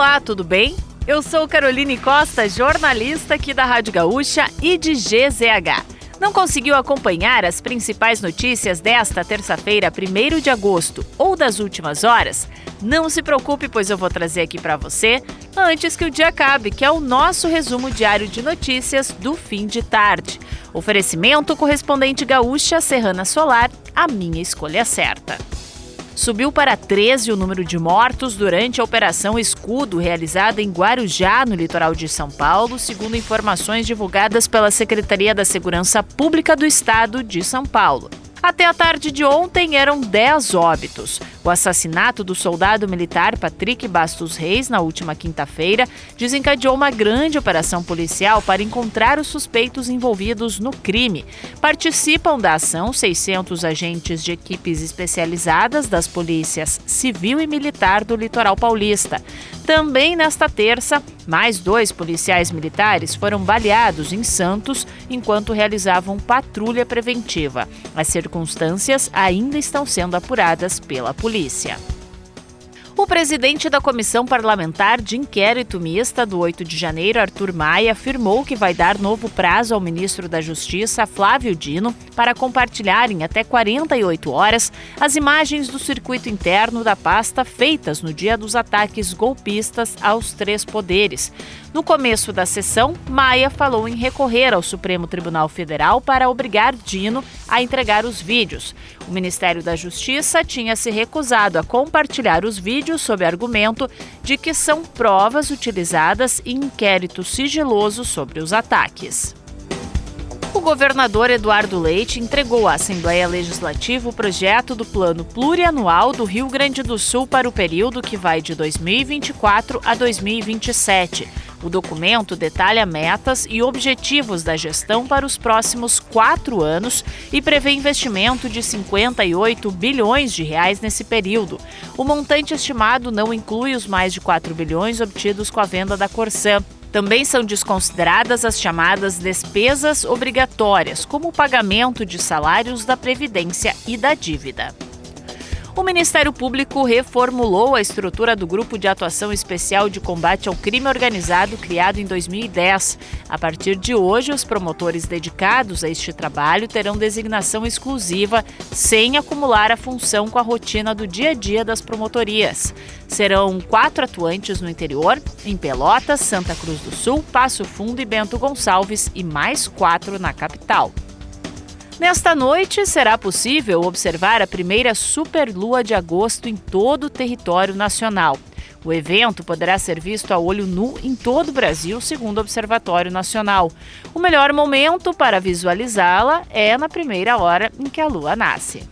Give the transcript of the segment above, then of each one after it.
Olá, tudo bem? Eu sou Caroline Costa, jornalista aqui da Rádio Gaúcha e de GZH. Não conseguiu acompanhar as principais notícias desta terça-feira, 1 de agosto, ou das últimas horas? Não se preocupe, pois eu vou trazer aqui para você antes que o dia acabe, que é o nosso resumo diário de notícias do fim de tarde. Oferecimento correspondente gaúcha Serrana Solar, a minha escolha certa. Subiu para 13 o número de mortos durante a Operação Escudo, realizada em Guarujá, no litoral de São Paulo, segundo informações divulgadas pela Secretaria da Segurança Pública do Estado de São Paulo. Até a tarde de ontem eram 10 óbitos. O assassinato do soldado militar Patrick Bastos Reis na última quinta-feira desencadeou uma grande operação policial para encontrar os suspeitos envolvidos no crime. Participam da ação 600 agentes de equipes especializadas das polícias civil e militar do litoral paulista. Também nesta terça, mais dois policiais militares foram baleados em Santos enquanto realizavam patrulha preventiva. As circunstâncias ainda estão sendo apuradas pela polícia. O presidente da Comissão Parlamentar de Inquérito Mista do 8 de janeiro, Arthur Maia, afirmou que vai dar novo prazo ao ministro da Justiça, Flávio Dino, para compartilhar em até 48 horas as imagens do circuito interno da pasta feitas no dia dos ataques golpistas aos três poderes. No começo da sessão, Maia falou em recorrer ao Supremo Tribunal Federal para obrigar Dino a entregar os vídeos. O Ministério da Justiça tinha se recusado a compartilhar os vídeos sob argumento de que são provas utilizadas em inquérito sigiloso sobre os ataques. O governador Eduardo Leite entregou à Assembleia Legislativa o projeto do Plano Plurianual do Rio Grande do Sul para o período que vai de 2024 a 2027. O documento detalha metas e objetivos da gestão para os próximos quatro anos e prevê investimento de 58 bilhões de reais nesse período. O montante estimado não inclui os mais de 4 bilhões obtidos com a venda da Corsã. Também são desconsideradas as chamadas despesas obrigatórias, como o pagamento de salários da Previdência e da dívida o Ministério Público reformulou a estrutura do Grupo de Atuação Especial de Combate ao Crime Organizado criado em 2010. A partir de hoje, os promotores dedicados a este trabalho terão designação exclusiva, sem acumular a função com a rotina do dia a dia das promotorias. Serão quatro atuantes no interior, em Pelotas, Santa Cruz do Sul, Passo Fundo e Bento Gonçalves, e mais quatro na capital. Nesta noite, será possível observar a primeira superlua de agosto em todo o território nacional. O evento poderá ser visto a olho nu em todo o Brasil, segundo o Observatório Nacional. O melhor momento para visualizá-la é na primeira hora em que a lua nasce.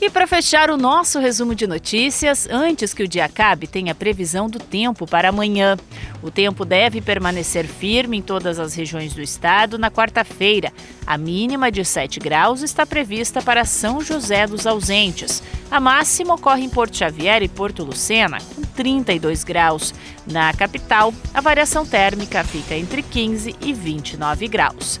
E para fechar o nosso resumo de notícias, antes que o dia acabe, tem a previsão do tempo para amanhã. O tempo deve permanecer firme em todas as regiões do estado na quarta-feira. A mínima de 7 graus está prevista para São José dos Ausentes. A máxima ocorre em Porto Xavier e Porto Lucena, com 32 graus. Na capital, a variação térmica fica entre 15 e 29 graus.